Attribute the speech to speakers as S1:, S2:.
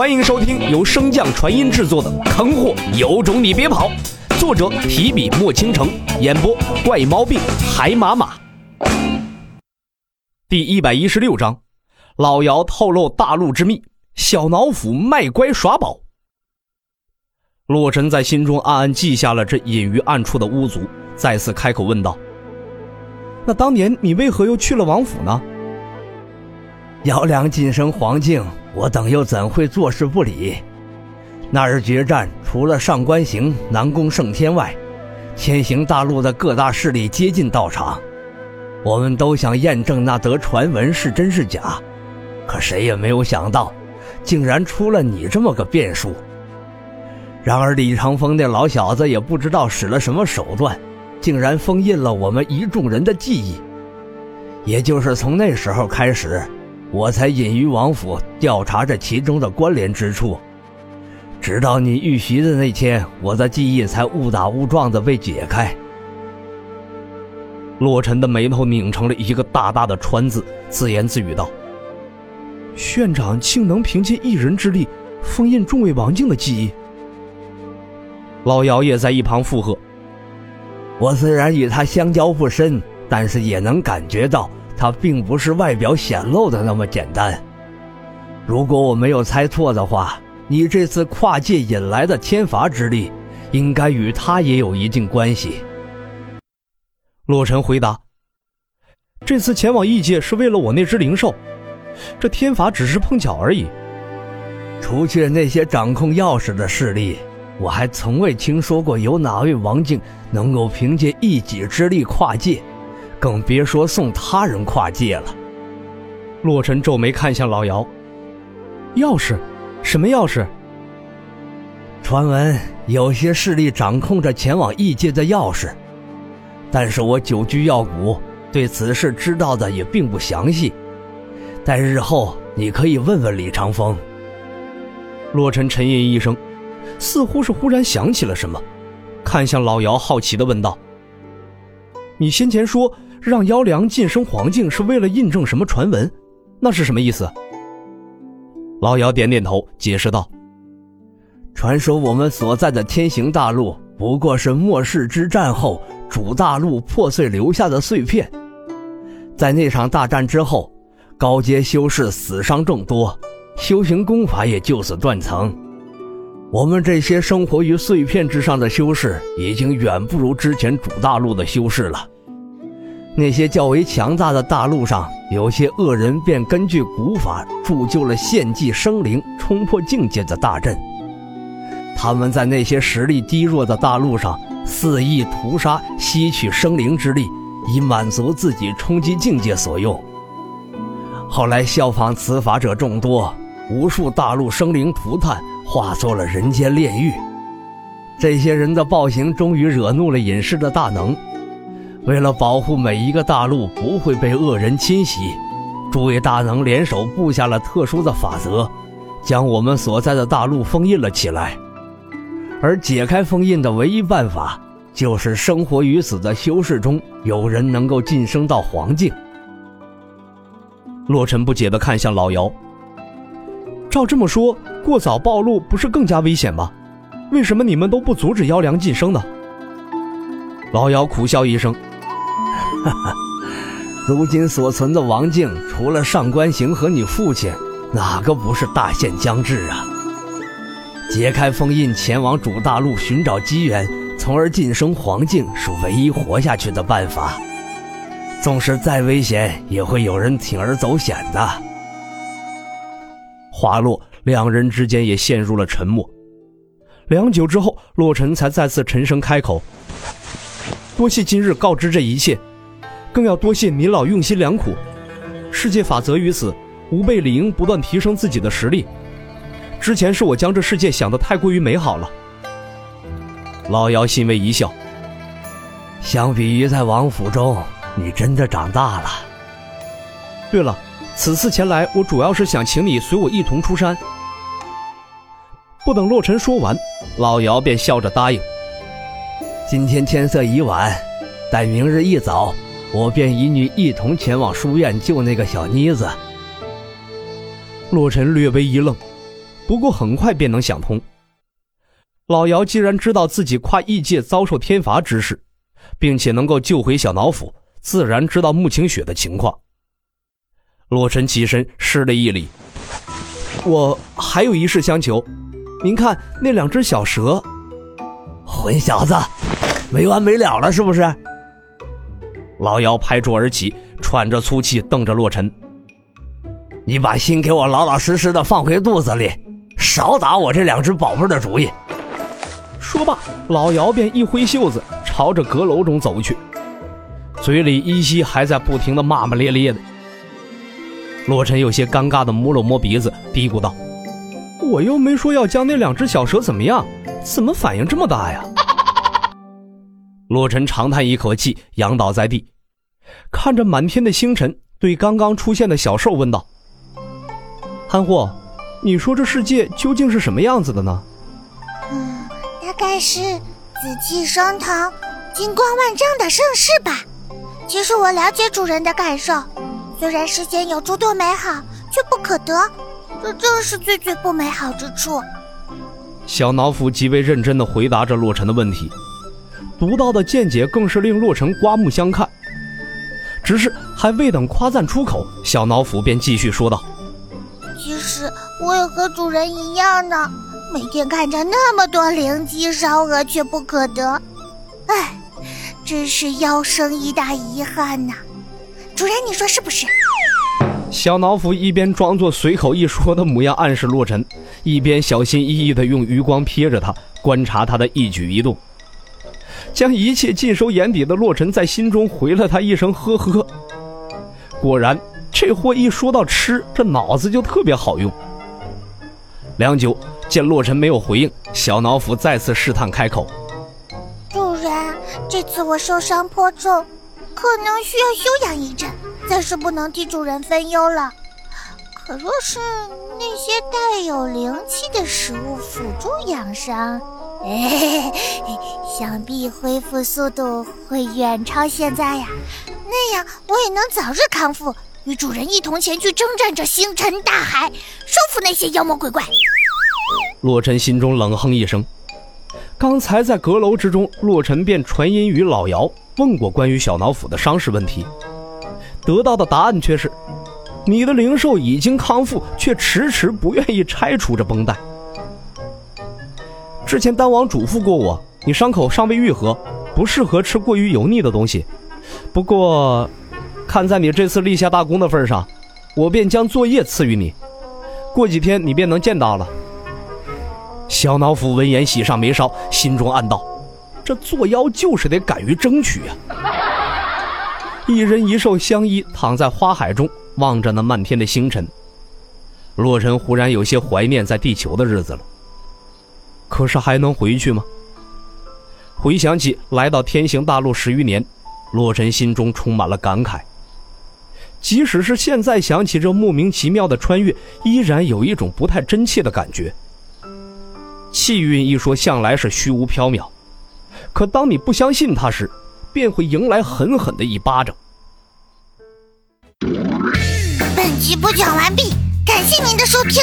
S1: 欢迎收听由升降传音制作的《坑货有种你别跑》，作者提笔墨倾城，演播怪毛病海马马。第一百一十六章，老姚透露大陆之秘，小脑斧卖乖耍宝。洛尘在心中暗暗记下了这隐于暗处的巫族，再次开口问道：“那当年你为何又去了王府呢？”
S2: 姚良晋升黄境，我等又怎会坐视不理？那日决战，除了上官行、南宫胜天外，天行大陆的各大势力接近到场。我们都想验证那则传闻是真是假，可谁也没有想到，竟然出了你这么个变数。然而李长风那老小子也不知道使了什么手段，竟然封印了我们一众人的记忆。也就是从那时候开始。我才隐于王府调查这其中的关联之处，直到你遇袭的那天，我的记忆才误打误撞的被解开。
S1: 洛尘的眉头拧成了一个大大的川字，自言自语道：“院长竟能凭借一人之力封印众位王境的记忆。”老姚也在一旁附和：“
S2: 我虽然与他相交不深，但是也能感觉到。”他并不是外表显露的那么简单。如果我没有猜错的话，你这次跨界引来的天罚之力，应该与他也有一定关系。
S1: 洛尘回答：“这次前往异界是为了我那只灵兽，这天罚只是碰巧而已。
S2: 除去那些掌控钥匙的势力，我还从未听说过有哪位王境能够凭借一己之力跨界。”更别说送他人跨界了。
S1: 洛尘皱眉看向老姚：“钥匙？什么钥匙？”
S2: 传闻有些势力掌控着前往异界的钥匙，但是我久居药谷，对此事知道的也并不详细。待日后你可以问问李长风。
S1: 洛尘沉吟一声，似乎是忽然想起了什么，看向老姚，好奇的问道：“你先前说？”让妖良晋升黄境是为了印证什么传闻？那是什么意思？老姚点点头，解释道：“
S2: 传说我们所在的天行大陆不过是末世之战后主大陆破碎留下的碎片。在那场大战之后，高阶修士死伤众多，修行功法也就此断层。我们这些生活于碎片之上的修士，已经远不如之前主大陆的修士了。”那些较为强大的大陆上，有些恶人便根据古法铸就了献祭生灵、冲破境界的大阵。他们在那些实力低弱的大陆上肆意屠杀，吸取生灵之力，以满足自己冲击境界所用。后来效仿此法者众多，无数大陆生灵涂炭，化作了人间炼狱。这些人的暴行终于惹怒了隐士的大能。为了保护每一个大陆不会被恶人侵袭，诸位大能联手布下了特殊的法则，将我们所在的大陆封印了起来。而解开封印的唯一办法，就是生活于此的修士中有人能够晋升到黄境。
S1: 洛尘不解地看向老姚。照这么说，过早暴露不是更加危险吗？为什么你们都不阻止妖良晋升呢？老姚苦笑一声。
S2: 哈哈，如今所存的王境，除了上官行和你父亲，哪个不是大限将至啊？解开封印，前往主大陆寻找机缘，从而晋升黄境，是唯一活下去的办法。纵使再危险，也会有人铤而走险的。
S1: 话落，两人之间也陷入了沉默。良久之后，洛尘才再次沉声开口：“多谢今日告知这一切。”更要多谢您老用心良苦，世界法则于此，吾辈理应不断提升自己的实力。之前是我将这世界想得太过于美好了。
S2: 老姚欣慰一笑，相比于在王府中，你真的长大了。
S1: 对了，此次前来，我主要是想请你随我一同出山。不等洛尘说完，老姚便笑着答应。
S2: 今天天色已晚，待明日一早。我便与你一同前往书院救那个小妮子。
S1: 洛尘略微一愣，不过很快便能想通。老姚既然知道自己跨异界遭受天罚之事，并且能够救回小脑斧，自然知道穆清雪的情况。洛尘起身施了一礼：“我还有一事相求，您看那两只小蛇。”
S2: 混小子，没完没了了是不是？
S1: 老姚拍桌而起，喘着粗气，瞪着洛尘：“
S2: 你把心给我老老实实的放回肚子里，少打我这两只宝贝的主意。”
S1: 说罢，老姚便一挥袖子，朝着阁楼中走去，嘴里依稀还在不停的骂骂咧咧的。洛尘有些尴尬的摸了摸鼻子，嘀咕道：“我又没说要将那两只小蛇怎么样，怎么反应这么大呀？”洛尘长叹一口气，仰倒在地，看着满天的星辰，对刚刚出现的小兽问道：“憨货，你说这世界究竟是什么样子的呢？”
S3: 嗯，大概是紫气升腾、金光万丈的盛世吧。其实我了解主人的感受。虽然世间有诸多美好，却不可得，这正是最最不美好之处。
S1: 小脑斧极为认真地回答着洛尘的问题，独到的见解更是令洛尘刮目相看。只是还未等夸赞出口，小脑斧便继续说道：“
S3: 其实我也和主人一样呢，每天看着那么多灵机烧鹅，却不可得，唉，真是妖生一大遗憾呐。”主人，你说是不是？
S1: 小脑斧一边装作随口一说的模样暗示洛尘，一边小心翼翼地用余光瞥着他，观察他的一举一动。将一切尽收眼底的洛尘在心中回了他一声呵呵。果然，这货一说到吃，这脑子就特别好用。良久，见洛尘没有回应，小脑斧再次试探开口：“
S3: 主人，这次我受伤颇重。”可能需要休养一阵，暂时不能替主人分忧了。可若是那些带有灵气的食物辅助养伤，想必恢复速度会远超现在呀。那样我也能早日康复，与主人一同前去征战这星辰大海，收服那些妖魔鬼怪。
S1: 洛尘心中冷哼一声。刚才在阁楼之中，洛尘便传音于老姚，问过关于小脑斧的伤势问题，得到的答案却是：你的灵兽已经康复，却迟迟不愿意拆除这绷带。之前丹王嘱咐过我，你伤口尚未愈合，不适合吃过于油腻的东西。不过，看在你这次立下大功的份上，我便将作业赐予你，过几天你便能见到了。小脑斧闻言喜上眉梢，心中暗道：“这作妖就是得敢于争取呀！”一人一兽相依，躺在花海中，望着那漫天的星辰。洛尘忽然有些怀念在地球的日子了。可是还能回去吗？回想起来到天行大陆十余年，洛尘心中充满了感慨。即使是现在想起这莫名其妙的穿越，依然有一种不太真切的感觉。气运一说向来是虚无缥缈，可当你不相信它时，便会迎来狠狠的一巴掌。
S3: 本集播讲完毕，感谢您的收听。